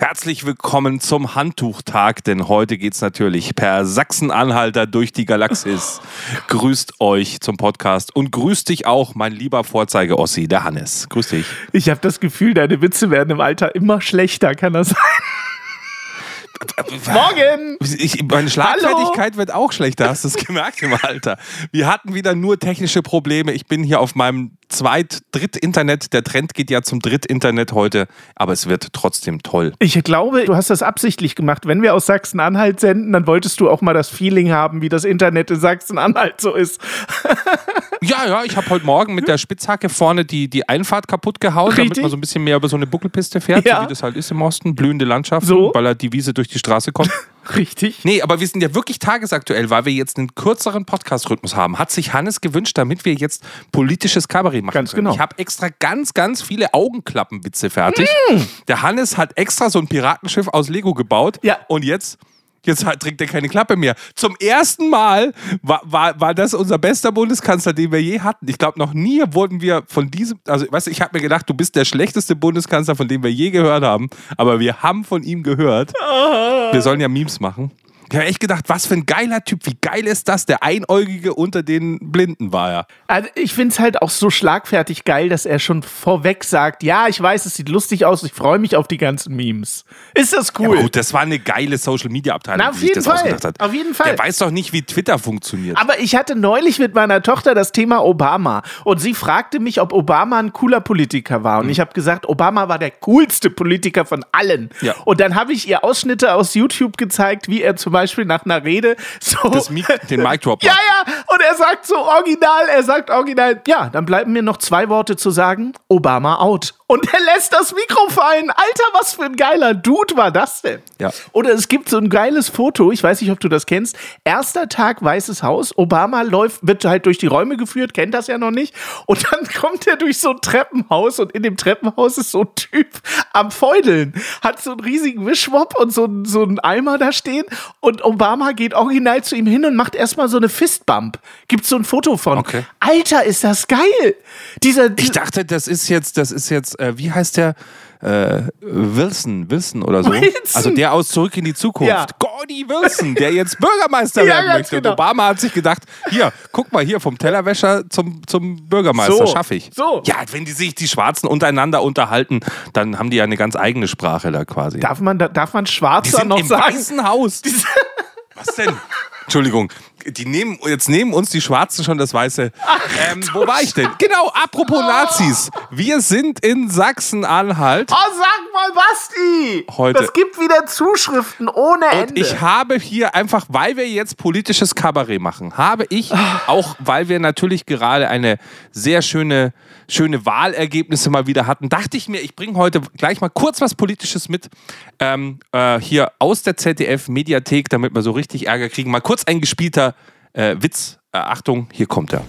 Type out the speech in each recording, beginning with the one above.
Herzlich willkommen zum Handtuchtag, denn heute geht es natürlich per Sachsen-Anhalter durch die Galaxis. grüßt euch zum Podcast und grüßt dich auch, mein lieber Vorzeige-Ossi, der Hannes. Grüß dich. Ich habe das Gefühl, deine Witze werden im Alter immer schlechter, kann das sein? Morgen! Ich, meine Schlagfertigkeit Hallo? wird auch schlechter, hast du es gemerkt im Alter. Wir hatten wieder nur technische Probleme. Ich bin hier auf meinem Zweit-, Dritt-Internet. Der Trend geht ja zum Dritt-Internet heute, aber es wird trotzdem toll. Ich glaube, du hast das absichtlich gemacht. Wenn wir aus Sachsen-Anhalt senden, dann wolltest du auch mal das Feeling haben, wie das Internet in Sachsen-Anhalt so ist. ja, ja, ich habe heute Morgen mit der Spitzhacke vorne die, die Einfahrt kaputt gehauen, Richtig? damit man so ein bisschen mehr über so eine Buckelpiste fährt, ja. so wie das halt ist im Osten. Blühende Landschaften, so? weil er die Wiese durch die Straße kommt. Richtig. Nee, aber wir sind ja wirklich tagesaktuell, weil wir jetzt einen kürzeren Podcast-Rhythmus haben. Hat sich Hannes gewünscht, damit wir jetzt politisches Kabarett machen ganz können. Genau. Ich habe extra ganz, ganz viele Augenklappenwitze fertig. Mm. Der Hannes hat extra so ein Piratenschiff aus Lego gebaut. Ja. Und jetzt Jetzt trägt er keine Klappe mehr. Zum ersten Mal war, war, war das unser bester Bundeskanzler, den wir je hatten. Ich glaube, noch nie wurden wir von diesem, also weißt du, ich habe mir gedacht, du bist der schlechteste Bundeskanzler, von dem wir je gehört haben. Aber wir haben von ihm gehört. Wir sollen ja Memes machen. Ich habe echt gedacht, was für ein geiler Typ. Wie geil ist das? Der Einäugige unter den Blinden war er. Also ich finde es halt auch so schlagfertig geil, dass er schon vorweg sagt, ja, ich weiß, es sieht lustig aus, ich freue mich auf die ganzen Memes. Ist das cool? Ja, gut, das war eine geile Social-Media-Abteilung, die sich das Fall. ausgedacht hat. Auf jeden Fall. Der weiß doch nicht, wie Twitter funktioniert. Aber ich hatte neulich mit meiner Tochter das Thema Obama und sie fragte mich, ob Obama ein cooler Politiker war. Und mhm. ich habe gesagt, Obama war der coolste Politiker von allen. Ja. Und dann habe ich ihr Ausschnitte aus YouTube gezeigt, wie er zum Beispiel nach einer Rede so. Das Mic den Mic Drop. ja, ja. Und er sagt so original, er sagt original, ja, dann bleiben mir noch zwei Worte zu sagen. Obama out. Und er lässt das Mikro fallen. Alter, was für ein geiler Dude war das denn? Ja. Oder es gibt so ein geiles Foto, ich weiß nicht, ob du das kennst. Erster Tag Weißes Haus. Obama läuft, wird halt durch die Räume geführt, kennt das ja noch nicht. Und dann kommt er durch so ein Treppenhaus und in dem Treppenhaus ist so ein Typ am Feudeln. Hat so einen riesigen Wischmopp und so, so einen Eimer da stehen. Und Obama geht original zu ihm hin und macht erstmal so eine Fistbump. Gibt so ein Foto von. Okay. Alter, ist das geil! Dieser, ich dachte, das ist jetzt, das ist jetzt äh, wie heißt der? Äh, Wilson, Wilson oder so. Wilson. Also der aus Zurück in die Zukunft. Ja. Gordy Wilson, der jetzt Bürgermeister ja, werden möchte. Genau. Und Obama hat sich gedacht, hier, guck mal hier, vom Tellerwäscher zum, zum Bürgermeister, so. schaffe ich. So. Ja, wenn die sich die Schwarzen untereinander unterhalten, dann haben die ja eine ganz eigene Sprache da quasi. Darf man, darf man Schwarzer noch im sagen? Weißen Haus. Was denn? Entschuldigung, die nehmen, jetzt nehmen uns die Schwarzen schon das Weiße. Ähm, wo war ich denn? Genau, apropos Nazis. Wir sind in Sachsen-Anhalt. Oh, sag mal, Basti! Heute. Es gibt wieder Zuschriften ohne Ende. Und ich habe hier einfach, weil wir jetzt politisches Kabarett machen, habe ich, auch weil wir natürlich gerade eine sehr schöne, schöne Wahlergebnisse mal wieder hatten, dachte ich mir, ich bringe heute gleich mal kurz was Politisches mit. Ähm, äh, hier aus der ZDF-Mediathek, damit wir so richtig Ärger kriegen. Mal kurz ein gespielter äh, Witz. Äh, Achtung, hier kommt er.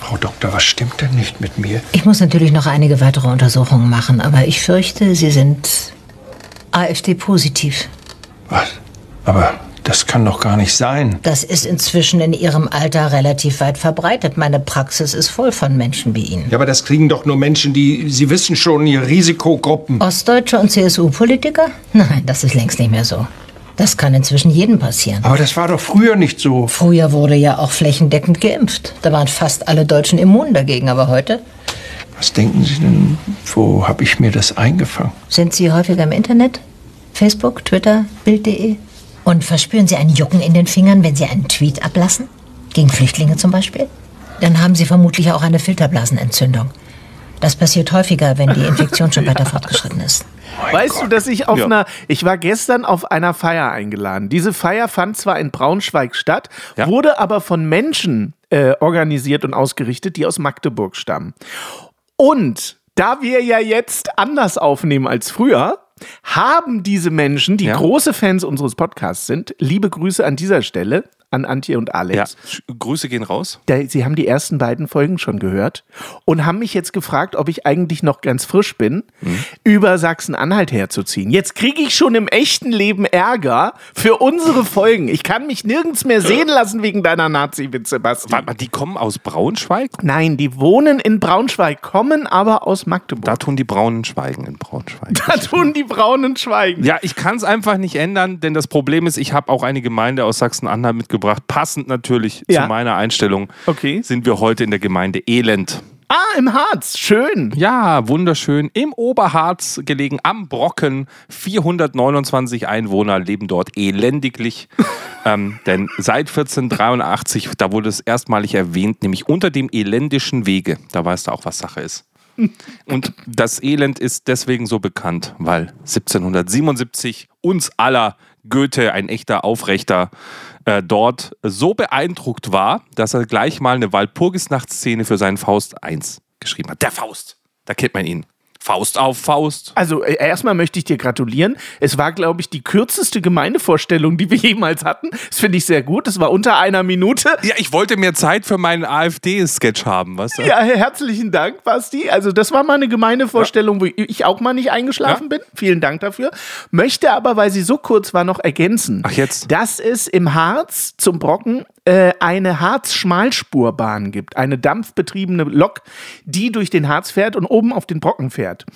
Frau Doktor, was stimmt denn nicht mit mir? Ich muss natürlich noch einige weitere Untersuchungen machen, aber ich fürchte, Sie sind AfD-positiv. Was? Aber das kann doch gar nicht sein. Das ist inzwischen in Ihrem Alter relativ weit verbreitet. Meine Praxis ist voll von Menschen wie Ihnen. Ja, aber das kriegen doch nur Menschen, die, Sie wissen schon, ihre Risikogruppen. Ostdeutsche und CSU-Politiker? Nein, das ist längst nicht mehr so. Das kann inzwischen jedem passieren. Aber das war doch früher nicht so. Früher wurde ja auch flächendeckend geimpft. Da waren fast alle Deutschen immun dagegen, aber heute? Was denken Sie denn, wo habe ich mir das eingefangen? Sind Sie häufiger im Internet? Facebook, Twitter, Bild.de? Und verspüren Sie ein Jucken in den Fingern, wenn Sie einen Tweet ablassen? Gegen Flüchtlinge zum Beispiel? Dann haben Sie vermutlich auch eine Filterblasenentzündung. Das passiert häufiger, wenn die Infektion schon weiter fortgeschritten ist. Weißt du, dass ich auf Ja. einer, ich war gestern auf einer Feier eingeladen. Diese Feier fand zwar in Braunschweig statt, Ja. wurde aber von Menschen äh, organisiert und ausgerichtet, die aus Magdeburg stammen. Und da wir ja jetzt anders aufnehmen als früher, haben diese Menschen, die Ja. große Fans unseres Podcasts sind, liebe Grüße an dieser Stelle an Antje und Ja, Alex. Sch- Grüße gehen raus. Da, sie haben die ersten beiden Folgen schon gehört und haben mich jetzt gefragt, ob ich eigentlich noch ganz frisch bin, über Sachsen-Anhalt herzuziehen. Jetzt kriege ich schon im echten Leben Ärger für unsere Folgen. Ich kann mich nirgends mehr sehen lassen wegen deiner Nazi-Witze, Basti. Warte mal, die kommen aus Braunschweig? Nein, die wohnen in Braunschweig, kommen aber aus Magdeburg. Da tun die Braunen Schweigen in Braunschweig. Da tun die Braunen Schweigen. Ja, ich kann es einfach nicht ändern, denn das Problem ist, ich habe auch eine Gemeinde aus Sachsen-Anhalt mitgebracht. Passend natürlich Ja. zu meiner Einstellung Okay. sind wir heute in der Gemeinde Elend. Ah, im Harz. Schön. Ja, wunderschön. Im Oberharz gelegen, am Brocken. 429 Einwohner leben dort elendiglich. ähm, denn seit 1483, da wurde es erstmalig erwähnt, nämlich unter dem elendischen Wege. Da weißt du auch, was Sache ist. Und das Elend ist deswegen so bekannt, weil 1777 uns aller Goethe, ein echter Aufrechter, äh, dort so beeindruckt war, dass er gleich mal eine Walpurgisnachtsszene für seinen Faust 1 geschrieben hat. Der Faust, da kennt man ihn. Faust auf Faust. Also äh, erstmal möchte ich dir gratulieren. Es war, glaube ich, die kürzeste Gemeindevorstellung, die wir jemals hatten. Das finde ich sehr gut. Es war unter einer Minute. Ja, ich wollte mehr Zeit für meinen AfD-Sketch haben, weißt du? Ja, herzlichen Dank, Basti. Also das war mal eine Gemeindevorstellung, wo ich auch mal nicht eingeschlafen bin. Vielen Dank dafür. Möchte aber, weil sie so kurz war, noch ergänzen, Ach, jetzt? dass es im Harz zum Brocken äh, eine Harz-Schmalspurbahn gibt. Eine dampfbetriebene Lok, die durch den Harz fährt und oben auf den Brocken fährt.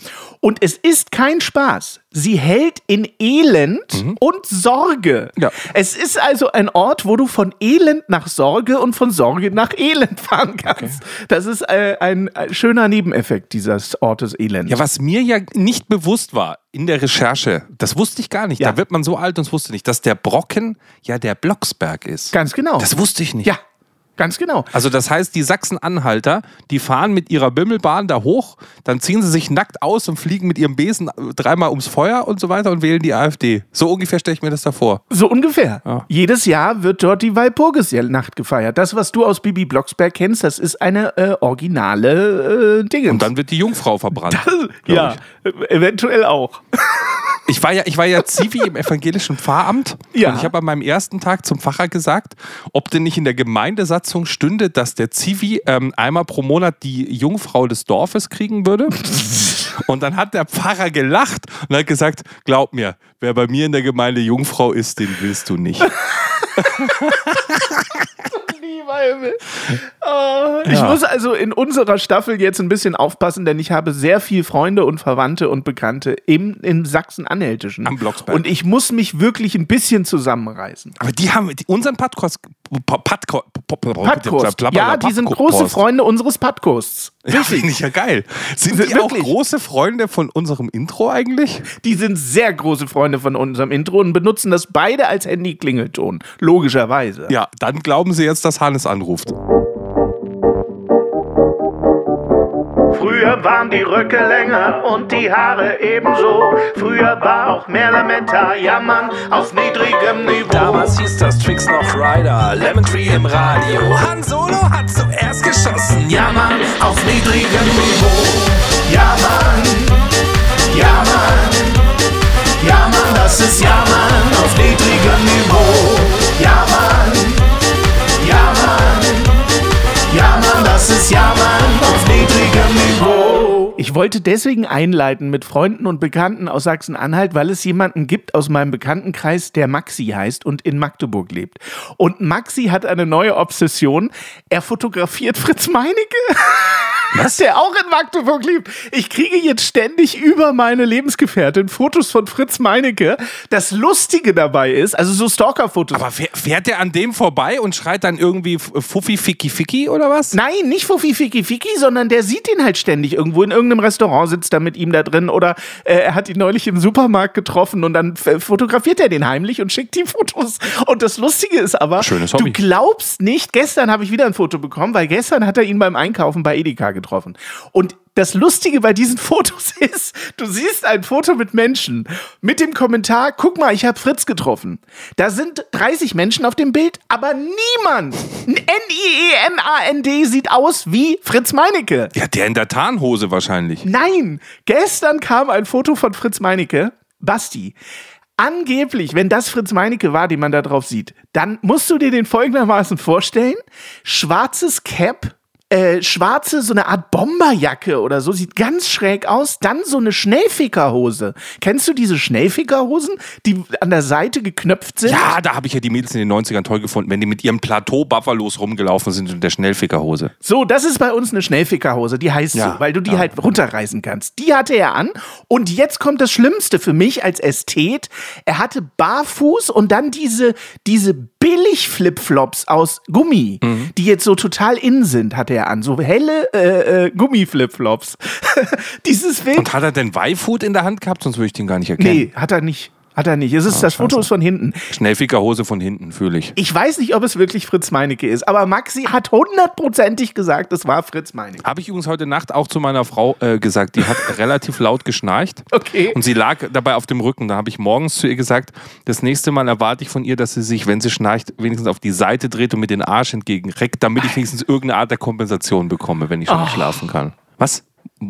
Und es ist kein Spaß. Sie hält in Elend und Sorge. Ja. Es ist also ein Ort, wo du von Elend nach Sorge und von Sorge nach Elend fahren kannst. Das ist äh, ein, äh, schöner Nebeneffekt dieses Ortes Elend. Ja, was mir ja nicht bewusst war in der Recherche, das wusste ich gar nicht. Ja. Da wird man so alt und es wusste nicht, dass der Brocken ja der Blocksberg ist. Ganz genau. Das wusste ich nicht. ja, ganz genau. Also das heißt, die Sachsen-Anhalter, die fahren mit ihrer Bimmelbahn da hoch, dann ziehen sie sich nackt aus und fliegen mit ihrem Besen dreimal ums Feuer und so weiter und wählen die AfD. So ungefähr stelle ich mir das da vor. So ungefähr. Ja. Jedes Jahr wird dort die Walpurgisnacht gefeiert. Das, was du aus Bibi Blocksberg kennst, das ist eine äh, originale äh, Dinge. Und dann wird die Jungfrau verbrannt. glaub ja, äh, eventuell auch. Ich war ja, ich war ja Zivi im evangelischen Pfarramt Ja. und ich habe an meinem ersten Tag zum Pfarrer gesagt, ob denn nicht in der Gemeindesatzung stünde, dass der Zivi ähm, einmal pro Monat die Jungfrau des Dorfes kriegen würde. Und dann hat der Pfarrer gelacht und hat gesagt, glaub mir, wer bei mir in der Gemeinde Jungfrau ist, den willst du nicht. Oh, Ich Ja. muss also in unserer Staffel jetzt ein bisschen aufpassen, denn ich habe sehr viel Freunde und Verwandte und Bekannte im, im Sachsen-Anhältischen. Am Blocksberg. Und ich muss mich wirklich ein bisschen zusammenreißen. Aber die haben die, unseren Podcast. Padkost. Ja, die sind große Freunde unseres Podcasts. Ja, finde ich ja geil. Sind die auch große Freunde von unserem Intro eigentlich? Die sind sehr große Freunde von unserem Intro und benutzen das beide als Handy-Klingelton. Logischerweise. Ja, dann glauben sie jetzt, dass Hannes anruft. Früher waren die Röcke länger und die Haare ebenso. Früher war auch mehr Lametta, jammern auf niedrigem Niveau. Damals hieß das Tricks noch Rider, Lemon Tree im Radio. Han Solo hat zuerst geschossen, ja Jammern auf niedrigem Niveau. Ja, Mann. Ja, Mann. Ja, Mann, das ist Jammern auf niedrigem Niveau. Ja, Ich wollte deswegen einleiten mit Freunden und Bekannten aus Sachsen-Anhalt, weil es jemanden gibt aus meinem Bekanntenkreis, der Maxi heißt und in Magdeburg lebt. Und Maxi hat eine neue Obsession. Er fotografiert Fritz Meinecke. Was? Der auch in Magdeburg lebt. Ich kriege jetzt ständig über meine Lebensgefährtin Fotos von Fritz Meinecke. Das Lustige dabei ist, also so Stalker-Fotos. Aber fähr- fährt der an dem vorbei und schreit dann irgendwie Fuffi Ficki Ficki oder was? Nein, nicht Fuffi Fiki Fiki, sondern der sieht ihn halt ständig irgendwo in irgendeinem Restaurant sitzt er mit ihm da drin oder äh, er hat ihn neulich im Supermarkt getroffen und dann fotografiert er den heimlich und schickt die Fotos. Und das Lustige ist aber, du glaubst nicht, gestern habe ich wieder ein Foto bekommen, weil gestern hat er ihn beim Einkaufen bei Edeka getroffen. Und das Lustige bei diesen Fotos ist, du siehst ein Foto mit Menschen mit dem Kommentar, guck mal, ich habe Fritz getroffen. Da sind 30 Menschen auf dem Bild, aber niemand, N-I-E-M-A-N-D, sieht aus wie Fritz Meinecke. Ja, der in der Tarnhose wahrscheinlich. Nein, gestern kam ein Foto von Fritz Meinecke, Basti. Angeblich, wenn das Fritz Meinecke war, den man da drauf sieht, dann musst du dir den folgendermaßen vorstellen: schwarzes Cap, äh, schwarze, so eine Art Bomberjacke oder so, sieht ganz schräg aus. Dann so eine Schnellfickerhose. Kennst du diese Schnellfickerhosen, die an der Seite geknöpft sind? Ja, da habe ich ja die Mädels in den 90ern toll gefunden, wenn die mit ihrem Plateau-Buffalos rumgelaufen sind und der Schnellfickerhose. So, das ist bei uns eine Schnellfickerhose, die heißt Ja, so, weil du die ja. halt runterreißen kannst. Die hatte er an und jetzt kommt das Schlimmste für mich als Ästhet. Er hatte barfuß und dann diese, diese Billig-Flipflops aus Gummi, Mhm. die jetzt so total in sind, hatte er an. So helle äh, äh, Gummi-Flipflops. Dieses Bild. Und hat er denn Weihfood in der Hand gehabt? Sonst würde ich den gar nicht erkennen. nee, hat er nicht. Hat er nicht. Es ist, das Foto ist von hinten. Schnellfickerhose von hinten, fühle ich. Ich weiß nicht, ob es wirklich Fritz Meinecke ist, aber Maxi hat hundertprozentig gesagt, es war Fritz Meinecke. Habe ich übrigens heute Nacht auch zu meiner Frau äh, gesagt. Die hat relativ laut geschnarcht. Okay. Und sie lag dabei auf dem Rücken. Da habe ich morgens zu ihr gesagt, das nächste Mal erwarte ich von ihr, dass sie sich, wenn sie schnarcht, wenigstens auf die Seite dreht und mit den Arsch entgegenreckt, damit ich wenigstens irgendeine Art der Kompensation bekomme, wenn ich schon nicht schlafen kann. Was?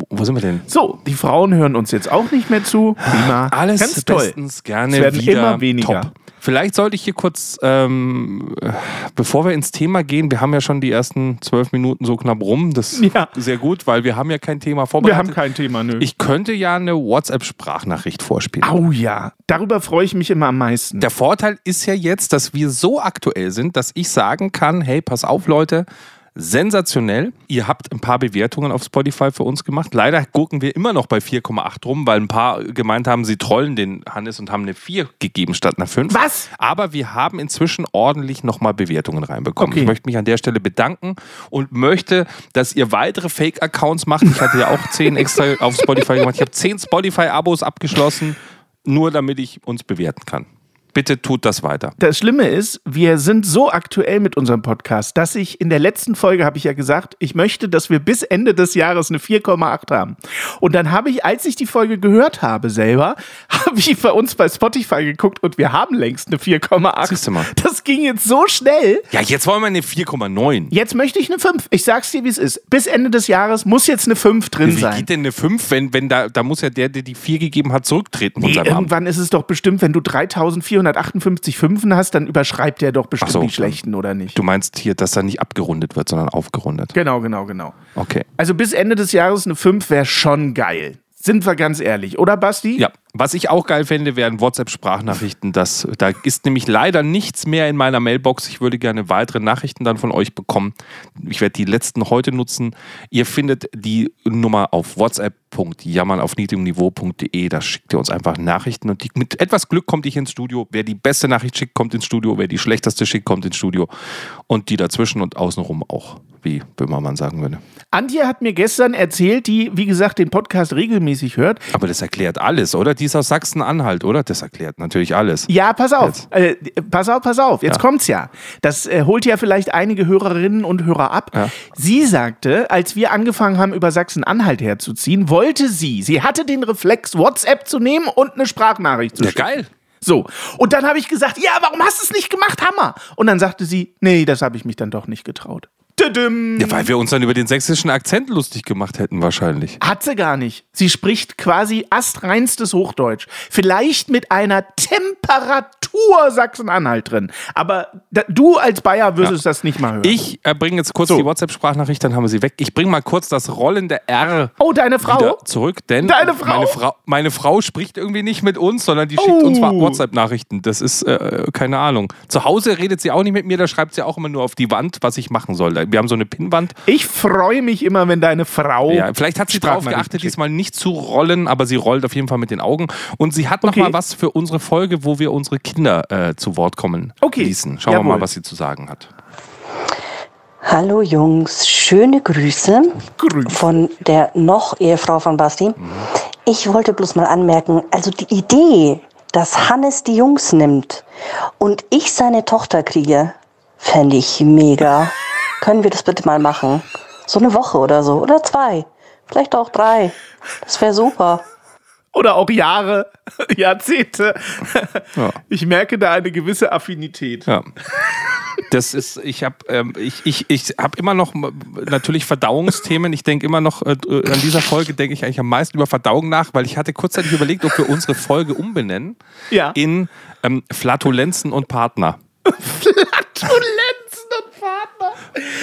Wo, sind wir denn? So, die Frauen hören uns jetzt auch nicht mehr zu. Prima. Alles Ganz toll. bestens gerne Es werden wieder immer weniger. top. Vielleicht sollte ich hier kurz, ähm, äh, bevor wir ins Thema gehen, wir haben ja schon die ersten zwölf Minuten so knapp rum. Das ist Ja. sehr gut, weil wir haben ja kein Thema Wir vorbereitet. haben kein Thema, nö. ich könnte ja eine WhatsApp-Sprachnachricht vorspielen. Au ja, darüber freue ich mich immer am meisten. Der Vorteil ist ja jetzt, dass wir so aktuell sind, dass ich sagen kann, hey, pass auf Leute, sensationell. Ihr habt ein paar Bewertungen auf Spotify für uns gemacht. Leider gucken wir immer noch bei 4,8 rum, weil ein paar gemeint haben, sie trollen den Hannes und haben eine 4 gegeben statt einer 5. Was? Aber wir haben inzwischen ordentlich nochmal Bewertungen reinbekommen. Okay. Ich möchte mich an der Stelle bedanken und möchte, dass ihr weitere Fake-Accounts macht. Ich hatte ja auch 10 extra auf Spotify gemacht. Ich habe 10 Spotify-Abos abgeschlossen, nur damit ich uns bewerten kann. Bitte tut das weiter. Das Schlimme ist, wir sind so aktuell mit unserem Podcast, dass ich in der letzten Folge habe ich ja gesagt, ich möchte, dass wir bis Ende des Jahres eine 4,8 haben. Und dann habe ich, als ich die Folge gehört habe selber, habe ich bei uns bei Spotify geguckt und wir haben längst eine 4,8. Siehst du mal. Das ging jetzt so schnell. Ja, jetzt wollen wir eine 4,9. Jetzt möchte ich eine 5. Ich sag's dir, wie es ist. Bis Ende des Jahres muss jetzt eine 5 drin Wie sein. geht denn eine 5, wenn, wenn da, da muss ja der, der die 4 gegeben hat, zurücktreten Nee, irgendwann ist es doch bestimmt, wenn du 3458 Fünfen hast, dann überschreibt der doch bestimmt so. die schlechten, oder nicht? Du meinst hier, dass da nicht abgerundet wird, sondern aufgerundet. Genau, genau, genau. Okay. Also bis Ende des Jahres eine 5 wäre schon geil. Sind wir ganz ehrlich, oder Basti? Ja, was ich auch geil fände, wären WhatsApp-Sprachnachrichten. Das, da ist nämlich leider nichts mehr in meiner Mailbox. Ich würde gerne weitere Nachrichten dann von euch bekommen. Ich werde die letzten heute nutzen. Ihr findet die Nummer auf whatsapp.jammern auf niedrigem Da schickt ihr uns einfach Nachrichten und die, mit etwas Glück kommt ich ins Studio. Wer die beste Nachricht schickt, kommt ins Studio. Wer die schlechteste schickt, kommt ins Studio. Und die dazwischen und außenrum auch, wie Böhmermann sagen würde. Antje hat mir gestern erzählt, die, wie gesagt, den Podcast regelmäßig hört. Aber das erklärt alles, oder? Die ist aus Sachsen-Anhalt, oder? Das erklärt natürlich alles. Ja, pass auf. Äh, pass auf, pass auf. Jetzt Ja. kommt's ja. Das äh, holt ja vielleicht einige Hörerinnen und Hörer ab. Ja. Sie sagte, als wir angefangen haben, über Sachsen-Anhalt herzuziehen, wollte sie, sie hatte den Reflex, WhatsApp zu nehmen und eine Sprachnachricht zu Ja, schicken. geil. So. Und dann habe ich gesagt, ja, warum hast du es nicht gemacht? Hammer. Und dann sagte sie, nee, das habe ich mich dann doch nicht getraut. Ja, weil wir uns dann über den sächsischen Akzent lustig gemacht hätten, wahrscheinlich. Hat sie gar nicht. Sie spricht quasi astreinstes Hochdeutsch. Vielleicht mit einer Temperatur Sachsen-Anhalt drin. Aber da, du als Bayer würdest das nicht mal hören. Ich äh, bringe jetzt kurz So. die WhatsApp-Sprachnachricht, dann haben wir sie weg. Ich bringe mal kurz das rollende R oh, deine Frau? zurück, denn Deine Frau? Meine, Frau, meine Frau spricht irgendwie nicht mit uns, sondern die schickt Oh. uns WhatsApp-Nachrichten. Das ist äh, keine Ahnung. Zu Hause redet sie auch nicht mit mir, da schreibt sie auch immer nur auf die Wand, was ich machen soll. Wir haben so eine Pinnwand. Ich freue mich immer, wenn deine Frau. Ja, vielleicht hat sie darauf geachtet, diesmal nicht zu rollen, aber sie rollt auf jeden Fall mit den Augen. Und sie hat noch Okay. mal was für unsere Folge, wo wir unsere Kinder äh, zu Wort kommen Okay. ließen. Schauen wir Jawohl. mal, was sie zu sagen hat. Hallo Jungs, schöne Grüße Grüß. von der noch Ehefrau von Basti. Ich wollte bloß mal anmerken, also die Idee, dass Hannes die Jungs nimmt und ich seine Tochter kriege, fände ich mega. Können wir das bitte mal machen? So eine Woche oder so oder zwei. Vielleicht auch drei. Das wäre super. Oder auch Jahre, Jahrzehnte. Ja. Ich merke da eine gewisse Affinität. Ja. Das ist, ich habe ähm, ich, ich, ich hab immer noch natürlich Verdauungsthemen. Ich denke immer noch, äh, an dieser Folge denke ich eigentlich am meisten über Verdauung nach, weil ich hatte kurzzeitig überlegt, ob wir unsere Folge umbenennen Ja. in ähm, Flatulenzen und Partner. Flatulenzen Partner.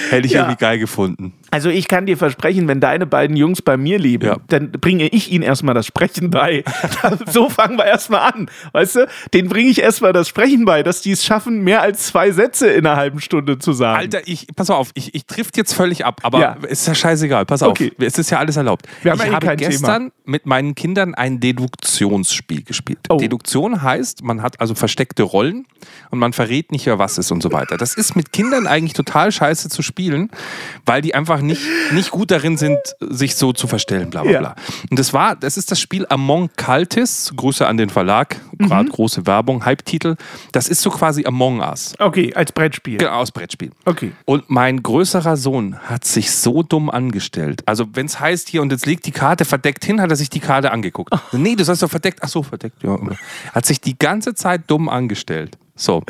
Hätte ich Ja. irgendwie geil gefunden. Also ich kann dir versprechen, wenn deine beiden Jungs bei mir leben, Ja. dann bringe ich ihnen erstmal das Sprechen bei. so fangen wir erstmal an. Weißt du, den bringe ich erstmal das Sprechen bei, dass die es schaffen, mehr als zwei Sätze in einer halben Stunde zu sagen. Alter, ich, pass mal auf, ich, ich trifft jetzt völlig ab, aber Ja. ist ja scheißegal. Pass Okay. auf, es ist ja alles erlaubt. Wir haben ich eigentlich habe gestern mit meinen Kindern ein Deduktionsspiel gespielt. Oh. Deduktion heißt, man hat also versteckte Rollen und man verrät nicht, wer was ist und so weiter. Das ist mit Kindern eigentlich total scheiße zu spielen, weil die einfach nicht, nicht gut darin sind, sich so zu verstellen, bla bla Ja. bla. Und das war, das ist das Spiel Among Cultists, Grüße an den Verlag, gerade Mhm. große Werbung, Hype-Titel. Das ist so quasi Among Us. Okay, als Brettspiel. Genau, aus Brettspiel. Okay. Und mein größerer Sohn hat sich so dumm angestellt. Also, wenn es heißt hier und jetzt legt die Karte verdeckt hin, hat er sich die Karte angeguckt. Nee, du sollst doch verdeckt. Ach so, verdeckt. Ja. Hat sich die ganze Zeit dumm angestellt. So.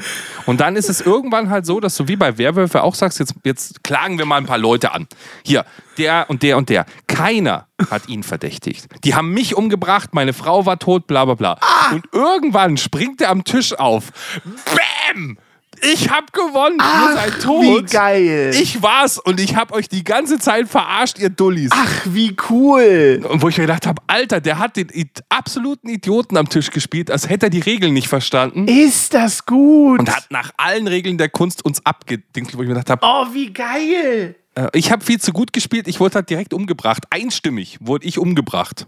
Und dann ist es irgendwann halt so, dass du wie bei Werwölfe auch sagst, jetzt, jetzt klagen wir mal ein paar Leute an. Hier, der und der und der. Keiner hat ihn verdächtigt. Die haben mich umgebracht, meine Frau war tot, bla bla bla. Und irgendwann springt er am Tisch auf. Bäm! Ich hab gewonnen, ihr seid tot. Wie geil. Ich war's und ich hab euch die ganze Zeit verarscht, ihr Dullis. Ach, wie cool. Und wo ich mir gedacht habe, Alter, der hat den absoluten Idioten am Tisch gespielt, als hätte er die Regeln nicht verstanden. Ist das gut. Und hat nach allen Regeln der Kunst uns abgedingst, wo ich mir gedacht habe, oh, wie geil. äh, ich habe viel zu gut gespielt, ich wurde halt direkt umgebracht. Einstimmig wurde ich umgebracht.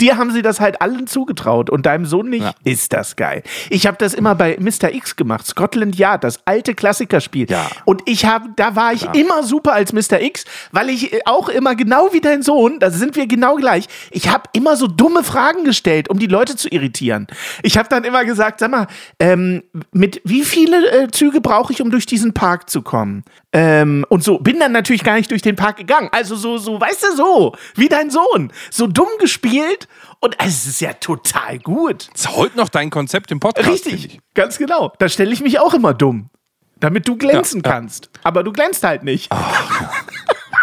Dir haben sie das halt allen zugetraut und deinem Sohn nicht. Ja. Ist das geil. Ich habe das immer bei Mr. X gemacht. Scotland Yard, das alte Klassikerspiel. Ja. Und ich habe, da war ich immer super als Mr. X, weil ich äh, auch immer genau wie dein Sohn, da sind wir genau gleich. Ich habe immer so dumme Fragen gestellt, um die Leute zu irritieren. Ich habe dann immer gesagt, sag mal, ähm, mit wie viele äh, Züge brauche ich, um durch diesen Park zu kommen? Ähm, und so, bin dann natürlich gar nicht durch den Park gegangen. Also so, so, weißt du, so, wie dein Sohn. So dumm gespielt und es ist ja total gut. Das ist heute noch dein Konzept im Podcast. Richtig, ich. ganz genau. Da stelle ich mich auch immer dumm. Damit du glänzen Ja, ja. kannst. Aber du glänzt halt nicht.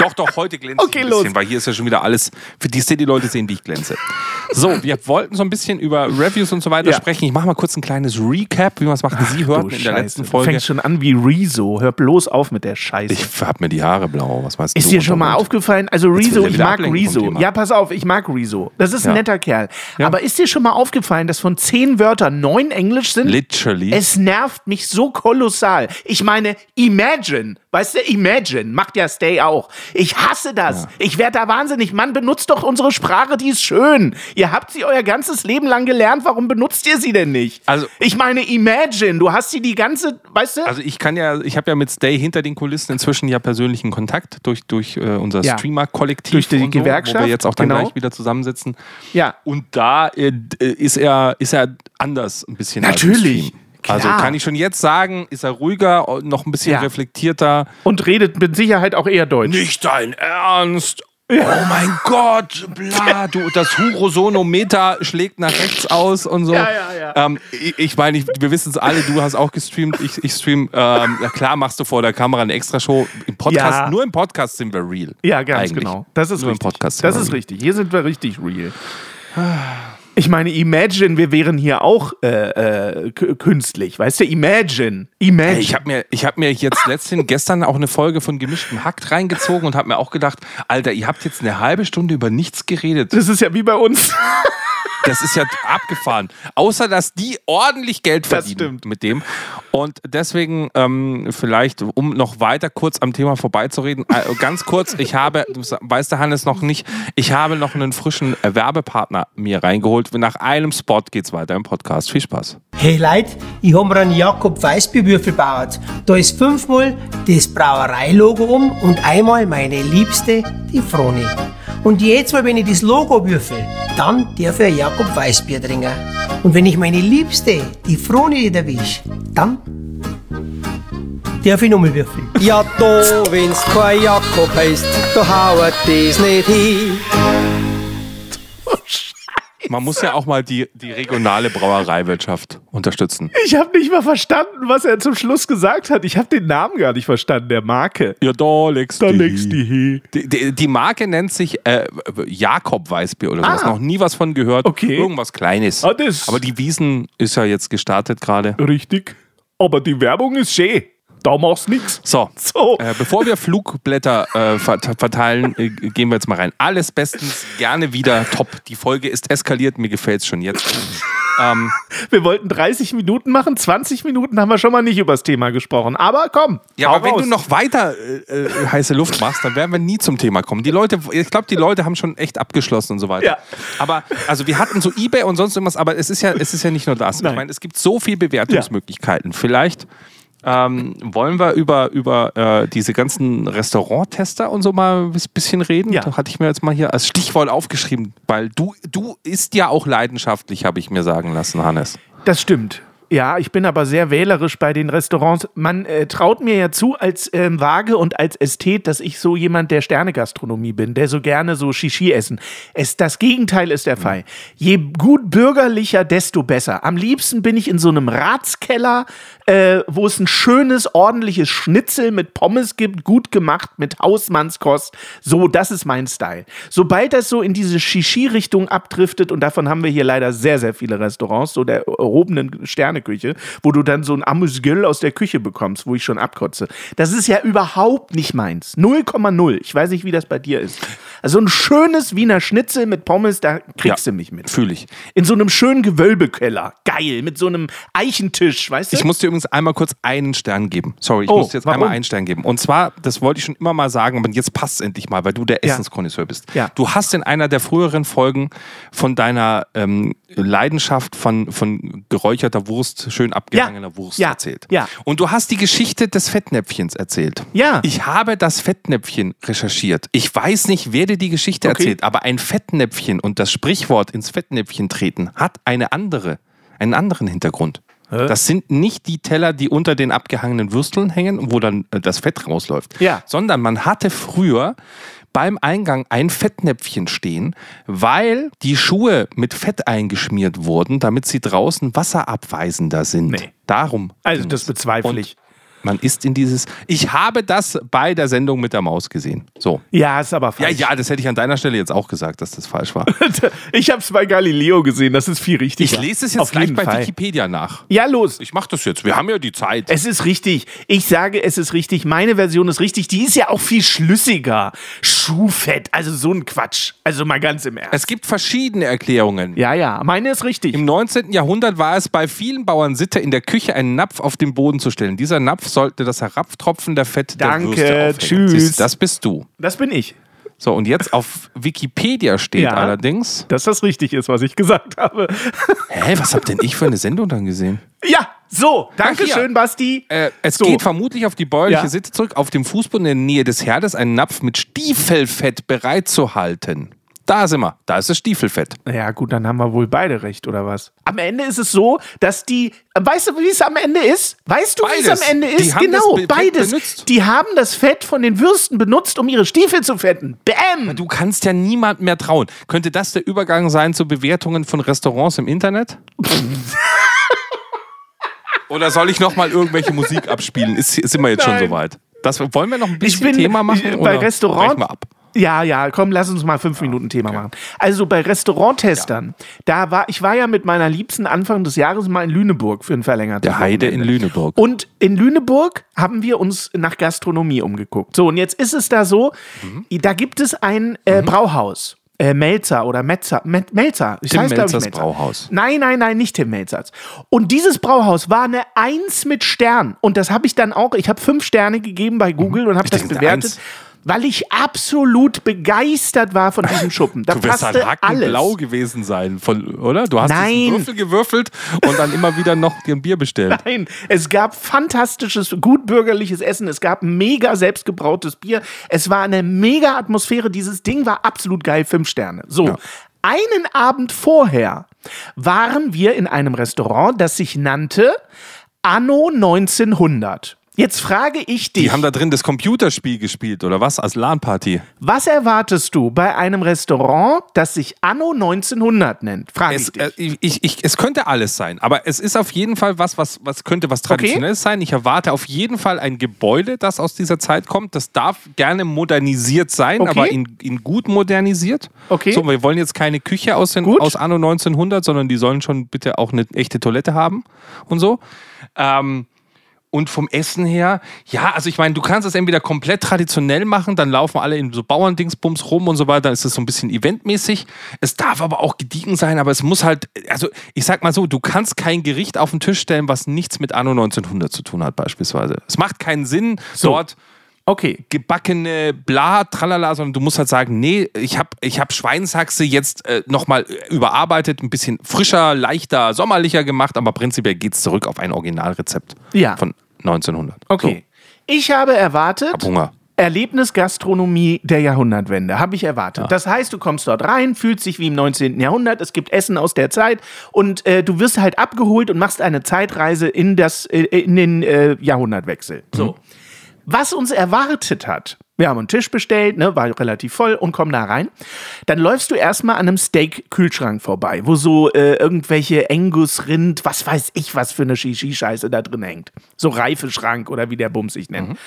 Doch, doch, heute glänzt Okay, ich ein bisschen, los. weil hier ist ja schon wieder alles, für die die Leute sehen, wie ich glänze. So, wir wollten so ein bisschen über Reviews und so weiter Ja. sprechen. Ich mache mal kurz ein kleines Recap, wie wir es machen. Sie hörten in der letzten Folge. fängst schon an wie Rezo. Hör bloß auf mit der Scheiße. Ich hab mir die Haare blau. Was weißt ist du? dir schon mal aufgefallen? Also Rezo, ich mag Rezo. Ja, pass auf, ich mag Rezo. Das ist ein Ja. netter Kerl. Ja. Aber ist dir schon mal aufgefallen, dass von zehn Wörtern neun Englisch sind? Literally. Es nervt mich so kolossal. Ich meine, Imagine. Weißt du, Imagine macht ja Stay auch. Ich hasse das. Ich werde da wahnsinnig. Mann, benutzt doch unsere Sprache, die ist schön. Ihr habt sie euer ganzes Leben lang gelernt. Warum benutzt ihr sie denn nicht? Also- ich meine, Imagine. Du hast sie die ganze, weißt du? Also ich kann ja, ich habe ja mit Stay hinter den Kulissen inzwischen ja persönlichen Kontakt durch, durch äh, unser Ja. Streamer-Kollektiv. Durch die und so, Gewerkschaft, Wo wir jetzt auch dann genau. gleich wieder zusammensitzen. ja. Und da äh, d- ist, er, ist er anders ein bisschen. Natürlich. Also Klar. kann ich schon jetzt sagen, ist er ruhiger, noch ein bisschen Ja. reflektierter. Und redet mit Sicherheit auch eher Deutsch. Nicht dein Ernst! Oh mein Gott, bla, du, das Hurosonometer schlägt nach rechts aus und so. Ja, ja, ja. Ähm, ich ich meine, ich, wir wissen es alle, du hast auch gestreamt, ich, ich stream. Ähm, na klar machst du vor der Kamera eine Extra-Show. Im Podcast, Ja. nur im Podcast sind wir real. Ja, ganz Eigentlich. genau. Das ist nur richtig. im Podcast. das ist wir richtig. Hier sind wir richtig real. Ich meine, imagine, wir wären hier auch äh, äh, künstlich. Weißt du, imagine. Imagine. Ey, ich habe mir, ich hab mir jetzt letztens gestern auch eine Folge von Gemischtem Hackt reingezogen und habe mir auch gedacht, Alter, ihr habt jetzt eine halbe Stunde über nichts geredet. das ist ja wie bei uns. Das ist ja abgefahren. Außer, dass die ordentlich Geld verdienen mit dem. Und deswegen ähm, vielleicht, um noch weiter kurz am Thema vorbeizureden, äh, ganz kurz, ich habe, du weißt der Hannes noch nicht, ich habe noch einen frischen Werbepartner mir reingeholt. Nach einem Spot geht's weiter im Podcast. Viel Spaß. Hey Leute, ich hab mir einen Jakob Weißbierwürfel gebaut. Da ist fünfmal das Brauereilogo um und einmal meine Liebste, die Froni. Und jetzt mal, wenn ich das Logo würfel, dann darf ich ein Jakob Weißbier trinken. Und wenn ich meine Liebste, die Froni, nicht erwisch, dann Darf ich nochmal würfeln? Ja, da, wenn's kein Jakob heißt, da hauert das nicht hin. Man muss ja auch mal die, die regionale Brauereiwirtschaft unterstützen. Ich habe nicht mal verstanden, was er zum Schluss gesagt hat. Ich habe den Namen gar nicht verstanden, der Marke. Ja, da legst Da legst die. Die, die, die Marke nennt sich äh, Jakob Weißbier oder sowas. Ah. Noch nie was von gehört. Okay. Irgendwas Kleines. Ah, das- Aber die Wiesen ist ja jetzt gestartet gerade. Richtig. Aber die Werbung ist schön. Da machst nix. So, So. Äh, bevor wir Flugblätter äh, vert- verteilen, äh, gehen wir jetzt mal rein. Alles bestens, gerne wieder top. Die Folge ist eskaliert, mir gefällt's schon jetzt. ähm, Wir wollten 30 Minuten machen, 20 Minuten haben wir schon mal nicht über das Thema gesprochen. Aber komm. ja, aber wenn raus. du noch weiter äh, äh, heiße Luft machst, dann werden wir nie zum Thema kommen. Die Leute, ich glaube, die Leute haben schon echt abgeschlossen und so weiter. Ja. Aber also wir hatten so eBay und sonst irgendwas, aber es ist ja, es ist ja nicht nur das. Nein. Ich meine, es gibt so viele Bewertungsmöglichkeiten. Vielleicht ähm, wollen wir über, über äh, diese ganzen Restauranttester und so mal ein bisschen reden? Ja. Da hatte ich mir jetzt mal hier als Stichwort aufgeschrieben, weil du, du ist ja auch leidenschaftlich, habe ich mir sagen lassen, Hannes. Das stimmt. Ja, ich bin aber sehr wählerisch bei den Restaurants. Man äh, traut mir ja zu als ähm, Waage und als Ästhet, dass ich so jemand der Sternegastronomie bin, der so gerne so Shishi essen. Es, das Gegenteil ist der Fall. Je gut bürgerlicher, desto besser. Am liebsten bin ich in so einem Ratskeller, äh, wo es ein schönes, ordentliches Schnitzel mit Pommes gibt, gut gemacht, mit Hausmannskost. So, das ist mein Style. Sobald das so in diese Shishi-Richtung abdriftet, und davon haben wir hier leider sehr, sehr viele Restaurants, so der erhobenen Sterneküche, wo du dann so ein Amüsgöl aus der Küche bekommst, wo ich schon abkotze. Das ist ja überhaupt nicht meins. 0,0. Ich weiß nicht, wie das bei dir ist. Also ein schönes Wiener Schnitzel mit Pommes, da kriegst Ja, du mich mit. Fühle ich. In so einem schönen Gewölbekeller. Geil. Mit so einem Eichentisch, weißt du? Ich muss dir übrigens einmal kurz einen Stern geben. Sorry, ich Oh, muss dir jetzt warum? einmal einen Stern geben. Und zwar, das wollte ich schon immer mal sagen, aber jetzt passt es endlich mal, weil du der Ja. Essenskonnoisseur bist. Ja. Du hast in einer der früheren Folgen von deiner ähm, Leidenschaft von, von geräucherter Wurst, schön abgehangener Wurst Ja. erzählt. Ja. Und du hast die Geschichte des Fettnäpfchens erzählt. Ja. Ich habe das Fettnäpfchen recherchiert. Ich weiß nicht, wer dir die Geschichte Okay. erzählt, aber ein Fettnäpfchen und das Sprichwort ins Fettnäpfchen treten hat eine andere, einen anderen Hintergrund. Das sind nicht die Teller, die unter den abgehangenen Würsteln hängen, wo dann äh, das Fett rausläuft, Ja. sondern man hatte früher beim Eingang ein Fettnäpfchen stehen, weil die Schuhe mit Fett eingeschmiert wurden, damit sie draußen wasserabweisender sind. Nee. Darum. Also das bezweifle ich. Man ist in dieses. Ich habe das bei der Sendung mit der Maus gesehen. So. Ja, ist aber Ja, falsch. ja, das hätte ich an deiner Stelle jetzt auch gesagt, dass das falsch war. Ich habe es bei Galileo gesehen, das ist viel richtiger. Ich lese es jetzt Auf gleich bei Fall. Wikipedia nach. Ja, los. Ich mache das jetzt. Wir haben ja die Zeit. Es ist richtig. Ich sage, es ist richtig. Meine Version ist richtig. Die ist ja auch viel schlüssiger. Schuhfett, also so ein Quatsch. Also mal ganz im Ernst. Es gibt verschiedene Erklärungen. ja, ja, meine ist richtig. Im 19. Jahrhundert war es bei vielen Bauern Sitte, in der Küche einen Napf auf den Boden zu stellen. Dieser Napf sollte das Herabtropfen der Fett Danke, der Würste aufhängen. tschüss. Siehst Das bist du. Das bin ich. So, und jetzt auf Wikipedia steht Ja. allerdings. Dass das richtig ist, was ich gesagt habe. Hä, was habt denn ich für eine Sendung dann gesehen? ja, so. Ach, Dankeschön, hier. Basti. Äh, es So. geht vermutlich auf die bäuerliche Ja. Sitte zurück, auf dem Fußboden in der Nähe des Herdes einen Napf mit Stiefelfett bereit zu halten. Da sind wir. Da ist das Stiefelfett. Ja, gut, dann haben wir wohl beide recht, oder was? Am Ende ist es so, dass die. Weißt du, wie es am Ende ist? Weißt du, wie es am Ende ist? genau, beides. benutzt. Die haben das Fett von den Würsten benutzt, um ihre Stiefel zu fetten. Bäm! Du kannst ja niemand mehr trauen. Könnte das der Übergang sein zu Bewertungen von Restaurants im Internet? Oder soll ich noch mal irgendwelche Musik abspielen? Ist, sind wir jetzt Nein. schon soweit? Das, wollen wir noch ein bisschen bin Thema machen? ich, oder bei Restaurant. brechen wir ab? Ja, ja, komm, lass uns mal fünf Minuten Thema machen. Also bei Restauranttestern, da war ich war ja mit meiner Liebsten Anfang des Jahres mal in Lüneburg für ein verlängertes Der Heide in. Lüneburg. Und in Lüneburg haben wir uns nach Gastronomie umgeguckt. So, und jetzt ist es da so, Mhm. da gibt es ein äh, Brauhaus. Äh, Melzer oder Metzer, Met, Melzer. Das Tim heißt, glaub ich, Melzers Melzer. Brauhaus. Nein, nein, nein, nicht Tim Melzers. Und dieses Brauhaus war eine Eins mit Stern. Und das habe ich dann auch, ich habe fünf Sterne gegeben bei Google und habe Ich das bewertet, Eins. Weil ich absolut begeisst war von diesem Schuppen. Da Du wirst passte halt alles. blau gewesen sein, von, oder? Du hast Nein. Würfel gewürfelt und dann immer wieder noch dir ein Bier bestellt. Nein, es gab fantastisches, gut bürgerliches Essen. Es gab mega selbstgebrautes Bier. Es war eine mega Atmosphäre. Dieses Ding war absolut geil. Fünf Sterne. So. Ja. Einen Abend vorher waren wir in einem Restaurant, das sich nannte Anno 1900. Jetzt frage ich dich, Die haben da drin das Computerspiel gespielt, oder was? Als LAN-Party. was erwartest du bei einem Restaurant, das sich Anno 1900 nennt? Frage Es, ich dich. äh, ich, ich, es könnte alles sein, aber es ist auf jeden Fall was, was, was könnte was Traditionelles sein. Ich erwarte auf jeden Fall ein Gebäude, das aus dieser Zeit kommt. Das darf gerne modernisiert sein, Okay. aber in, in gut modernisiert. Okay. So, wir wollen jetzt keine Küche aus, den, Gut. aus Anno 1900, sondern die sollen schon bitte auch eine echte Toilette haben und so. Ähm, und vom Essen her, ja, also ich meine, du kannst es entweder komplett traditionell machen, dann laufen alle in so Bauerndingsbums rum und so weiter, dann ist es so ein bisschen eventmäßig. Es darf aber auch gediegen sein, aber es muss halt, also ich sag mal so, du kannst kein Gericht auf den Tisch stellen, was nichts mit Anno 1900 zu tun hat, beispielsweise. Es macht keinen Sinn, dort okay. gebackene Bla, tralala, sondern du musst halt sagen, nee, ich habe ich hab Schweinshaxe jetzt äh, nochmal überarbeitet, ein bisschen frischer, leichter, sommerlicher gemacht, aber prinzipiell geht es zurück auf ein Originalrezept Ja. von 1900. Okay. Ich habe erwartet. So, hab Hunger. Erlebnisgastronomie der Jahrhundertwende, habe ich erwartet. Das heißt, du kommst dort rein, fühlst dich wie im 19. Jahrhundert, es gibt Essen aus der Zeit und äh, du wirst halt abgeholt und machst eine Zeitreise in, das, äh, in den äh, Jahrhundertwechsel. So. Was uns erwartet hat, wir haben einen Tisch bestellt, ne, war relativ voll und kommen da rein. Dann läufst du erstmal an einem Steak-Kühlschrank vorbei, wo so äh, irgendwelche Angus-Rind, was weiß ich, was für eine Shishi-Scheiße da drin hängt. So Reifeschrank oder wie der Bums sich nennt.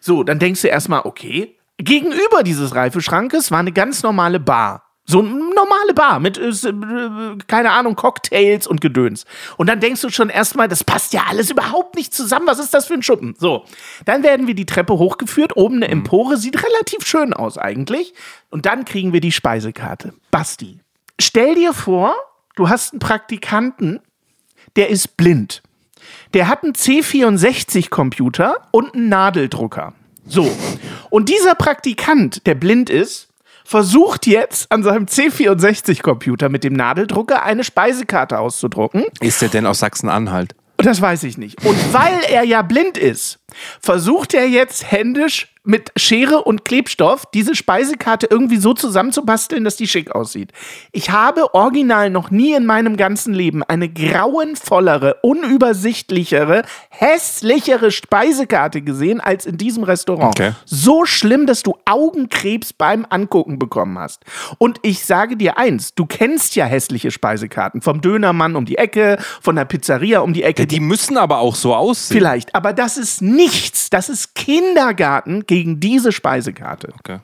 So, dann denkst du erstmal, okay. Gegenüber dieses Reifeschrankes war eine ganz normale Bar. So eine normale Bar mit, äh, äh, keine Ahnung, Cocktails und Gedöns. Und dann denkst du schon erstmal, das passt ja alles überhaupt nicht zusammen. Was ist das für ein Schuppen? So, dann werden wir die Treppe hochgeführt. Oben eine Empore, sieht relativ schön aus eigentlich. Und dann kriegen wir die Speisekarte. Basti, stell dir vor, du hast einen Praktikanten, der ist blind. Der hat einen C64-Computer und einen Nadeldrucker. So. Und dieser Praktikant, der blind ist, versucht jetzt an seinem C64-Computer mit dem Nadeldrucker eine Speisekarte auszudrucken. Ist der denn aus Sachsen-Anhalt? Das weiß ich nicht. Und weil er ja blind ist, versucht er jetzt händisch mit Schere und Klebstoff diese Speisekarte irgendwie so zusammenzubasteln, dass die schick aussieht. Ich habe original noch nie in meinem ganzen Leben eine grauenvollere, unübersichtlichere, hässlichere Speisekarte gesehen als in diesem Restaurant. Okay. So schlimm, dass du Augenkrebs beim Angucken bekommen hast. Und ich sage dir eins, du kennst ja hässliche Speisekarten vom Dönermann um die Ecke, von der Pizzeria um die Ecke. Die müssen aber auch so aussehen. Vielleicht, aber das ist nichts. Das ist Kindergarten gegen diese Speisekarte. Okay.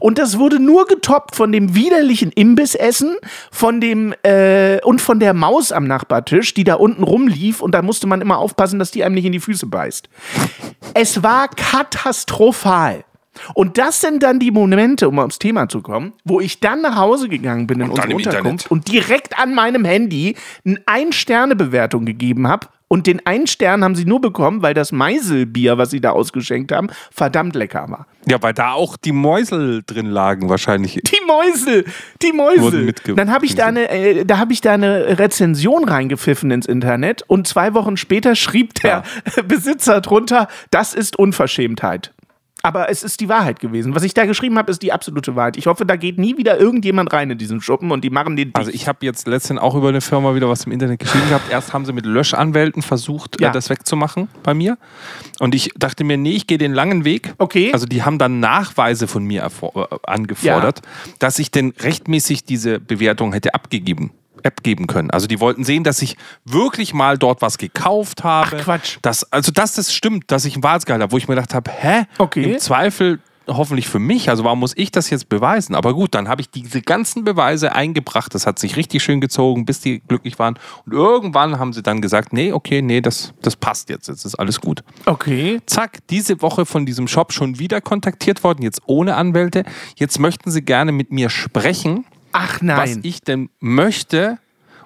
Und das wurde nur getoppt von dem widerlichen Imbissessen, von dem äh, und von der Maus am Nachbartisch, die da unten rumlief und da musste man immer aufpassen, dass die einem nicht in die Füße beißt. Es war katastrophal. Und das sind dann die Momente, um aufs Thema zu kommen, wo ich dann nach Hause gegangen bin in Und unsere Unterkunft Internet. und direkt an meinem Handy eine Ein-Sterne-Bewertung gegeben habe. Und den einen Stern haben sie nur bekommen, weil das Meiselbier, was sie da ausgeschenkt haben, verdammt lecker war. Ja, weil da auch die Mäusel drin lagen wahrscheinlich. Die Mäuse, die Wurden Mäuse. mitge- Dann habe ich da eine, äh, da habe ich da eine Rezension reingepfiffen ins Internet und zwei Wochen später schrieb der Besitzer drunter, das ist Unverschämtheit. Aber es ist die Wahrheit gewesen. Was ich da geschrieben habe, ist die absolute Wahrheit. Ich hoffe, da geht nie wieder irgendjemand rein in diesen Schuppen und die machen den dicht. Also ich habe jetzt letztens auch über eine Firma wieder was im Internet geschrieben gehabt. Erst haben sie mit Löschanwälten versucht, Ja. äh, das wegzumachen bei mir. Und ich dachte mir, nee, ich gehe den langen Weg. Okay. Also die haben dann Nachweise von mir äh, angefordert, dass ich denn rechtmäßig diese Bewertung hätte abgegeben. Abgeben können. Also die wollten sehen, dass ich wirklich mal dort was gekauft habe. Ach, Quatsch. Dass, also dass das stimmt, dass ich einen Wahrheitsgehalt habe, wo ich mir gedacht habe, hä? Okay. Im Zweifel hoffentlich für mich. Also warum muss ich das jetzt beweisen? Aber gut, dann habe ich diese ganzen Beweise eingebracht. Das hat sich richtig schön gezogen, bis die glücklich waren. Und irgendwann haben sie dann gesagt, nee, okay, nee, das, das passt jetzt. Jetzt ist alles gut. okay. Zack, diese Woche von diesem Shop schon wieder kontaktiert worden, jetzt ohne Anwälte. Jetzt möchten sie gerne mit mir sprechen, Ach was nein. ich denn möchte,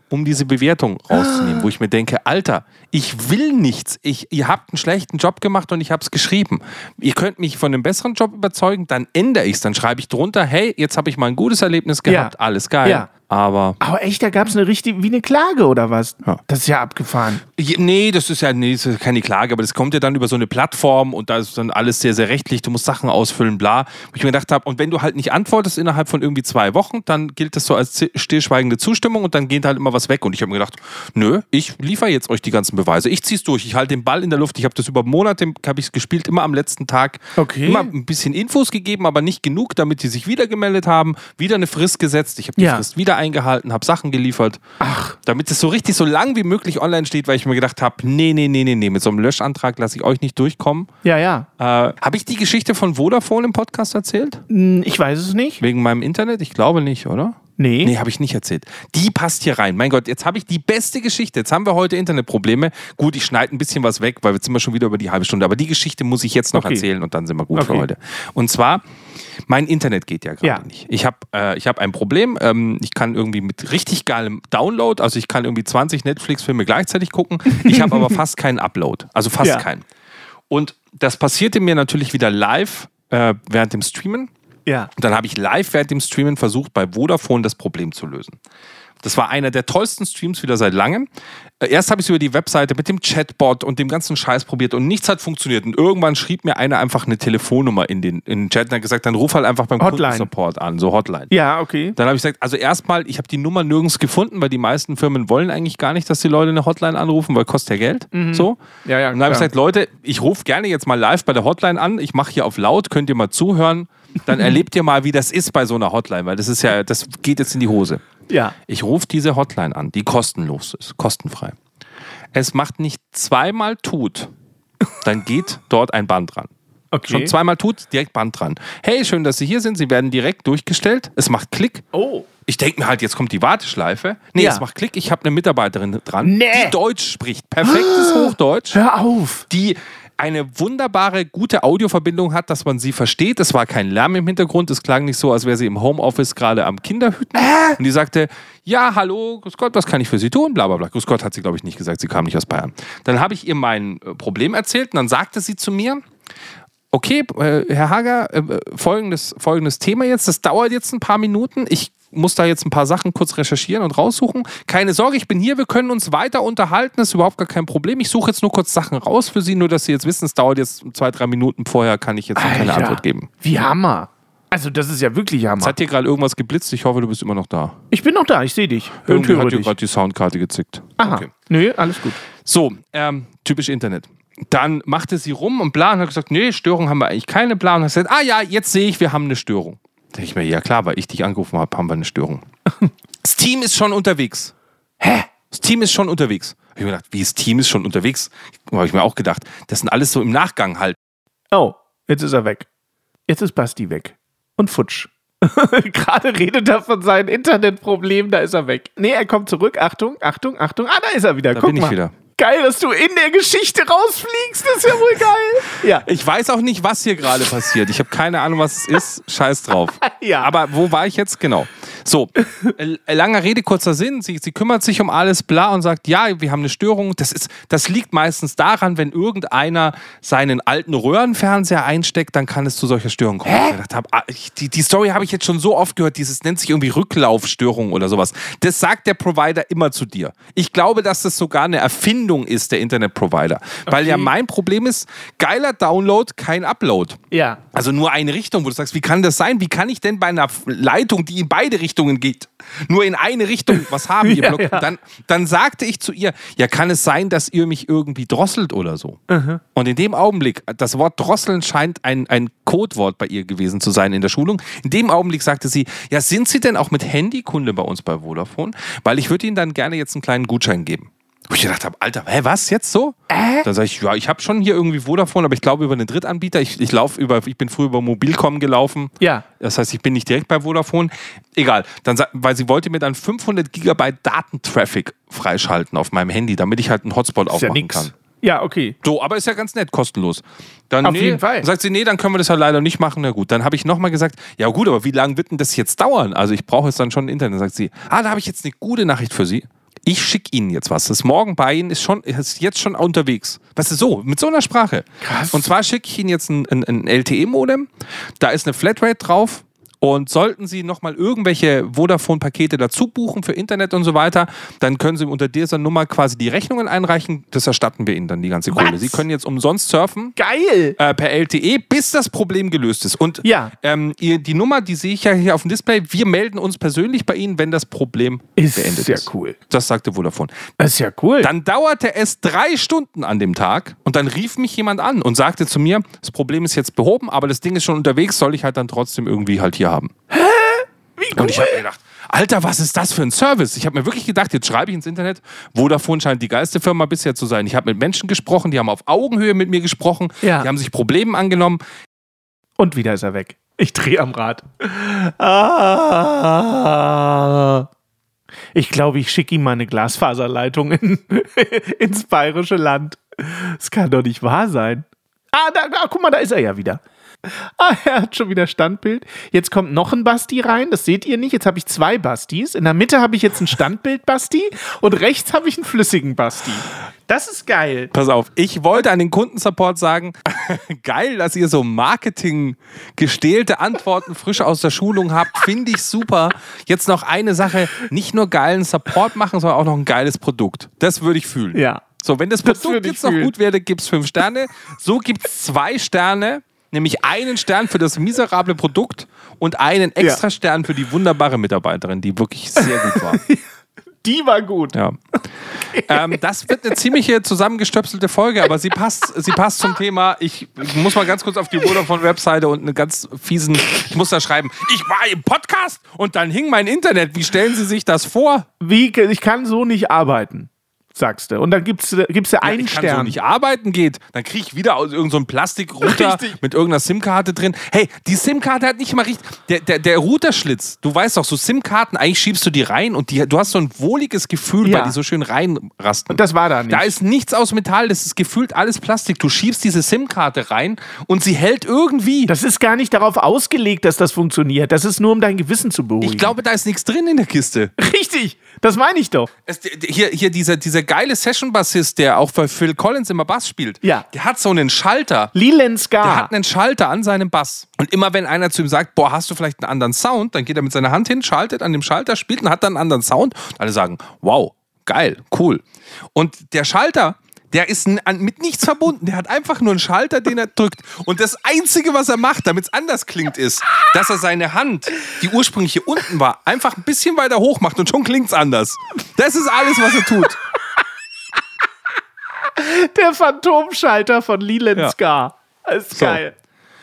um diese Bewertung rauszunehmen, wo ich mir denke, Alter, ich will nichts. Ich, ihr habt einen schlechten Job gemacht und ich habe es geschrieben. Ihr könnt mich von einem besseren Job überzeugen, dann ändere ich es. Dann schreibe ich drunter, hey, jetzt habe ich mal ein gutes Erlebnis gehabt, Ja. alles geil. Ja. Aber Aber echt, da gab es eine richtige, wie eine Klage oder was? Ja. Das ist ja abgefahren. Je- Nee, das ist ja nee, das ist keine Klage, aber das kommt ja dann über so eine Plattform und da ist dann alles sehr, sehr rechtlich. Du musst Sachen ausfüllen, bla. Wo ich mir gedacht habe, und wenn du halt nicht antwortest innerhalb von irgendwie zwei Wochen, dann gilt das so als stillschweigende Zustimmung und dann geht halt immer was weg. Und ich habe mir gedacht, nö, ich liefere jetzt euch die ganzen Beweise. Ich zieh's durch. Ich halte den Ball in der Luft. Ich habe das über Monate, habe ich gespielt, immer am letzten Tag. Okay. Immer ein bisschen Infos gegeben, aber nicht genug, damit die sich wieder gemeldet haben. Wieder eine Frist gesetzt. Ich habe die Ja. Frist wieder eingehalten, habe Sachen geliefert. Ach. Damit es so richtig so lang wie möglich online steht, weil ich mir gedacht habe, nee, nee, nee, nee, nee, mit so einem Löschantrag lasse ich euch nicht durchkommen. Ja, ja. Äh, habe ich die Geschichte von Vodafone im Podcast erzählt? Hm, Ich weiß es nicht. Wegen meinem Internet? Ich glaube nicht, oder? Nee. Nee, habe ich nicht erzählt. Die passt hier rein. Mein Gott, jetzt habe ich die beste Geschichte. Jetzt haben wir heute Internetprobleme. Gut, ich schneide ein bisschen was weg, weil jetzt sind wir schon wieder über die halbe Stunde. Aber die Geschichte muss ich jetzt noch Okay. erzählen und dann sind wir gut für Okay. heute. Und zwar, mein Internet geht ja gerade Ja. nicht. Ich habe äh, ich hab ein Problem. Ähm, ich kann irgendwie mit richtig geilem Download, also ich kann irgendwie 20 Netflix-Filme gleichzeitig gucken. Ich habe aber fast keinen Upload. Also fast Ja. keinen. Und das passierte mir natürlich wieder live äh, während dem Streamen. Ja. Und dann habe ich live während dem Streamen versucht, bei Vodafone das Problem zu lösen. Das war einer der tollsten Streams wieder seit langem. Äh, Erst habe ich es über die Webseite mit dem Chatbot und dem ganzen Scheiß probiert und nichts hat funktioniert. Und irgendwann schrieb mir einer einfach eine Telefonnummer in den, in den Chat und hat gesagt, dann ruf halt einfach beim Hotline. Kundensupport an, so Hotline. Ja, okay. Dann habe ich gesagt, also erstmal, ich habe die Nummer nirgends gefunden, weil die meisten Firmen wollen eigentlich gar nicht, dass die Leute eine Hotline anrufen, weil kostet ja Geld. So. Ja, ja, Und dann habe ich gesagt, Leute, ich rufe gerne jetzt mal live bei der Hotline an. Ich mache hier auf laut, könnt ihr mal zuhören. Dann erlebt ihr mal, wie das ist bei so einer Hotline, weil das ist ja, das geht jetzt in die Hose. Ja. Ich rufe diese Hotline an, die kostenlos ist, kostenfrei. Es macht nicht zweimal tut, dann geht dort ein Band dran. Okay. Schon zweimal tut, direkt Band dran. Hey, schön, dass Sie hier sind. Sie werden direkt durchgestellt. Es macht Klick. Oh. Ich denke mir halt, jetzt kommt die Warteschleife. Nee, Ja. es macht Klick. Ich habe eine Mitarbeiterin dran, Nee. die Deutsch spricht. Perfektes Hochdeutsch. Hör auf. Die eine wunderbare, gute Audioverbindung hat, dass man sie versteht. Es war kein Lärm im Hintergrund. Es klang nicht so, als wäre sie im Homeoffice gerade am Kinderhüten. Und die sagte, ja, hallo, grüß Gott, was kann ich für Sie tun? Bla, bla, bla. Grüß Gott hat sie, glaube ich, nicht gesagt. Sie kam nicht aus Bayern. Dann habe ich ihr mein äh, Problem erzählt und dann sagte sie zu mir, okay, äh, Herr Hager, äh, folgendes, folgendes Thema jetzt. Das dauert jetzt ein paar Minuten. Ich muss da jetzt ein paar Sachen kurz recherchieren und raussuchen. Keine Sorge, ich bin hier. Wir können uns weiter unterhalten. Das ist überhaupt gar kein Problem. Ich suche jetzt nur kurz Sachen raus für Sie, nur dass Sie jetzt wissen, es dauert jetzt zwei, drei Minuten. Vorher kann ich jetzt noch keine Alter. Antwort geben. Wie Hammer. Also, das ist ja wirklich Hammer. Es hat hier gerade irgendwas geblitzt. Ich hoffe, du bist immer noch da. Ich bin noch da, ich sehe dich. Und Irgendwie hat dir dich. gerade die Soundkarte gezickt. Aha. Okay. Nö, alles gut. So, ähm, typisch Internet. Dann machte sie rum und bla und hat gesagt, nee, Störung haben wir eigentlich keine bla und hat gesagt, ah ja, jetzt sehe ich, wir haben eine Störung. Da denke ich mir, ja klar, weil ich dich angerufen habe, haben wir eine Störung. Das Team ist schon unterwegs. Hä? Das Team ist schon unterwegs. Hab ich mir gedacht, wie das Team ist schon unterwegs? Habe ich mir auch gedacht, das sind alles so im Nachgang halt. Oh, jetzt ist er weg. Jetzt ist Basti weg. Und futsch. Gerade redet er von seinen Internetproblemen, da ist er weg. Nee, er kommt zurück. Achtung, Achtung, Achtung. Ah, da ist er wieder. Da Guck bin ich mal. wieder. Geil, dass du in der Geschichte rausfliegst. Das ist ja wohl geil. Ja. Ich weiß auch nicht, was hier gerade passiert. Ich habe keine Ahnung, was es ist. Scheiß drauf. Ja. Aber wo war ich jetzt? Genau. So, äh, langer Rede, kurzer Sinn. Sie, sie kümmert sich um alles, bla, und sagt, ja, wir haben eine Störung. Das, ist, das liegt meistens daran, wenn irgendeiner seinen alten Röhrenfernseher einsteckt, dann kann es zu solcher Störung kommen. Ich gedacht hab, ah, ich- die, die Story habe ich jetzt schon so oft gehört. Dieses nennt sich irgendwie Rücklaufstörung oder sowas. Das sagt der Provider immer zu dir. Ich glaube, dass das sogar eine Erfindung ist, der Internetprovider. Weil ja mein Problem ist, geiler Download, kein Upload. Ja. Also nur eine Richtung, wo du sagst, wie kann das sein? Wie kann ich denn bei einer Leitung, die in beide Richtungen geht, nur in eine Richtung was haben? Ja, ja. Dann, dann sagte ich zu ihr, ja, kann es sein, dass ihr mich irgendwie drosselt oder so? Und in dem Augenblick, das Wort drosseln scheint ein, ein Codewort bei ihr gewesen zu sein in der Schulung. In dem Augenblick sagte sie, ja, sind Sie denn auch mit Handykunde bei uns bei Vodafone? Weil ich würde Ihnen dann gerne jetzt einen kleinen Gutschein geben. Wo ich gedacht habe, Alter, hä, was jetzt so? Dann sage ich, ja, ich habe schon hier irgendwie Vodafone, aber ich glaube über einen Drittanbieter. Ich, ich lauf über, ich bin früher über Mobilcom gelaufen. Ja. Das heißt, ich bin nicht direkt bei Vodafone. Egal. Dann, weil sie wollte mir dann 500 Gigabyte Datentraffic freischalten auf meinem Handy, damit ich halt einen Hotspot Ist ja aufmachen nix. kann. Ja, okay. So, aber ist ja ganz nett, kostenlos. Dann, Auf nee, jeden Fall. Dann sagt sie, nee, dann können wir das halt leider nicht machen. Na gut, dann habe ich nochmal gesagt, ja gut, aber wie lange wird denn das jetzt dauern? Also ich brauche jetzt dann schon Internet. Sagt sie, ah, da habe ich jetzt eine gute Nachricht für Sie. Ich schicke Ihnen jetzt was. Das morgen bei Ihnen, ist, schon, ist jetzt schon unterwegs. Weißt du, so, mit so einer Sprache. Krass. Und zwar schicke ich Ihnen jetzt ein, ein, ein LTE-Modem. Da ist eine Flatrate drauf. Und sollten Sie nochmal irgendwelche Vodafone-Pakete dazu buchen für Internet und so weiter, dann können Sie unter dieser Nummer quasi die Rechnungen einreichen. Das erstatten wir Ihnen dann die ganze Kohle. Was? Sie können jetzt umsonst surfen Geil! äh, per LTE, bis das Problem gelöst ist. Und Ja. ähm, ihr, die Nummer, die sehe ich ja hier auf dem Display, wir melden uns persönlich bei Ihnen, wenn das Problem Ist beendet sehr ist. cool. Das sagte Vodafone. Das ist ja cool. Dann dauerte es drei Stunden an dem Tag und dann rief mich jemand an und sagte zu mir, das Problem ist jetzt behoben, aber das Ding ist schon unterwegs, soll ich halt dann trotzdem irgendwie halt hier haben. Wie Und ich habe mir gedacht, Alter, was ist das für ein Service? Ich habe mir wirklich gedacht, jetzt schreibe ich ins Internet, Vodafone scheint die geilste Firma bisher zu sein. Ich habe mit Menschen gesprochen, die haben auf Augenhöhe mit mir gesprochen, Ja. die haben sich Problemen angenommen. Und wieder ist er weg. Ich drehe am Rad. Ah. Ich glaube, ich schicke ihm meine Glasfaserleitung in, ins bayerische Land. Das kann doch nicht wahr sein. Ah, da, da, guck mal, da ist er ja wieder. Ah, er hat schon wieder Standbild. Jetzt kommt noch ein Basti rein, das seht ihr nicht. Jetzt habe ich zwei Bastis. In der Mitte habe ich jetzt ein Standbild-Basti und rechts habe ich einen flüssigen Basti. Das ist geil. Pass auf, ich wollte an den Kundensupport sagen, geil, dass ihr so Marketing gestählte Antworten frisch aus der Schulung habt, finde ich super. Jetzt noch eine Sache, nicht nur geilen Support machen, sondern auch noch ein geiles Produkt. Das würde ich fühlen. Ja. So, wenn das Das Produkt jetzt noch fühlen. gut wäre, gibt es fünf Sterne. So gibt es zwei Sterne, nämlich einen Stern für das miserable Produkt und einen extra Stern für die wunderbare Mitarbeiterin, die wirklich sehr gut war. Die war gut. Ja. Ähm, das wird eine ziemliche zusammengestöpselte Folge, aber sie passt, sie passt zum Thema. Ich muss mal ganz kurz auf die Vodafone-Webseite und einen ganz fiesen, ich muss da schreiben, ich war im Podcast und dann hing mein Internet. Wie stellen Sie sich das vor? Wie, ich kann so nicht arbeiten, sagst du. Und dann gibt's, gibt's ja einen ich kann so Stern. nicht arbeiten geht, dann kriege ich wieder aus irgendeinem so Plastikrouter mit irgendeiner SIM-Karte drin. Hey, die SIM-Karte hat nicht mal richtig. Der, der, der Routerschlitz, du weißt doch, so SIM-Karten, eigentlich schiebst du die rein und die, du hast so ein wohliges Gefühl, Ja. weil die so schön reinrasten. das war da nicht. Da ist nichts aus Metall, das ist gefühlt alles Plastik. Du schiebst diese SIM-Karte rein und sie hält irgendwie. das ist gar nicht darauf ausgelegt, dass das funktioniert. Das ist nur, um dein Gewissen zu beruhigen. ich glaube, da ist nichts drin in der Kiste. Richtig, das meine ich doch. Es, hier, hier dieser, dieser geile Session-Bassist, der auch für Phil Collins immer Bass spielt, Ja. der hat so einen Schalter. Lilen Scar. Der hat einen Schalter an seinem Bass. Und immer wenn einer zu ihm sagt, boah, hast du vielleicht einen anderen Sound, dann geht er mit seiner Hand hin, schaltet an dem Schalter, spielt und hat dann einen anderen Sound. Und alle sagen, wow, geil, cool. Und der Schalter, der ist mit nichts verbunden. Der hat einfach nur einen Schalter, den er drückt. Und das Einzige, was er macht, damit es anders klingt, ist, dass er seine Hand, die ursprünglich hier unten war, einfach ein bisschen weiter hoch macht und schon klingt es anders. Das ist alles, was er tut. Der Phantomschalter von Lilen Ja. Scar. Das ist So. geil.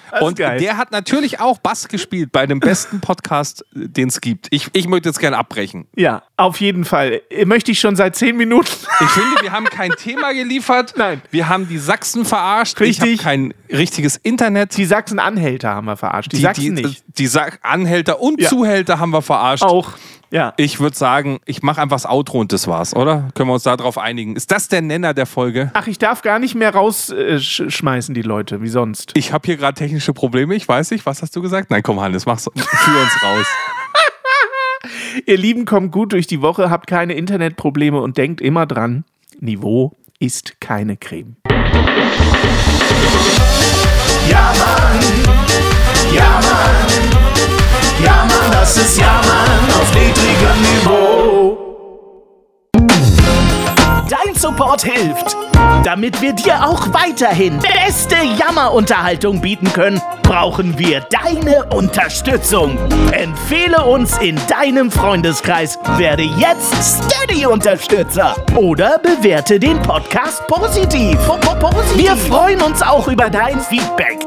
Das ist Und geil. der hat natürlich auch Bass gespielt bei dem besten Podcast, den es gibt. Ich, ich möchte jetzt gerne abbrechen. ja, auf jeden Fall. Möchte ich schon seit zehn Minuten. Ich finde, wir haben kein Thema geliefert. Nein. Wir haben die Sachsen verarscht. Richtig. Ich habe kein richtiges Internet. Die Sachsen-Anhälter haben wir verarscht. Die, Sachsen die, nicht. Die Sa Anhälter und Ja. Zuhälter haben wir verarscht. Auch. Ja. Ich würde sagen, ich mache einfach das Outro und das war's, oder? Können wir uns darauf einigen? Ist das der Nenner der Folge? Ach, ich darf gar nicht mehr rausschmeißen, die Leute, wie sonst. Ich habe hier gerade technische Probleme. Ich weiß nicht. Was hast du gesagt? Nein, komm, Hannes, mach's. Führ uns raus. Ihr Lieben, kommt gut durch die Woche, habt keine Internetprobleme und denkt immer dran, Niveau ist keine Creme. Ja, Mann. Ja, Mann. Ja, Mann, das ist Ja, Mann auf niedrigem Niveau. Dein Support hilft. Damit wir dir auch weiterhin beste Jammerunterhaltung bieten können, brauchen wir deine Unterstützung. Empfehle uns in deinem Freundeskreis, werde jetzt Steady-Unterstützer oder bewerte den Podcast positiv. Wir freuen uns auch über dein Feedback.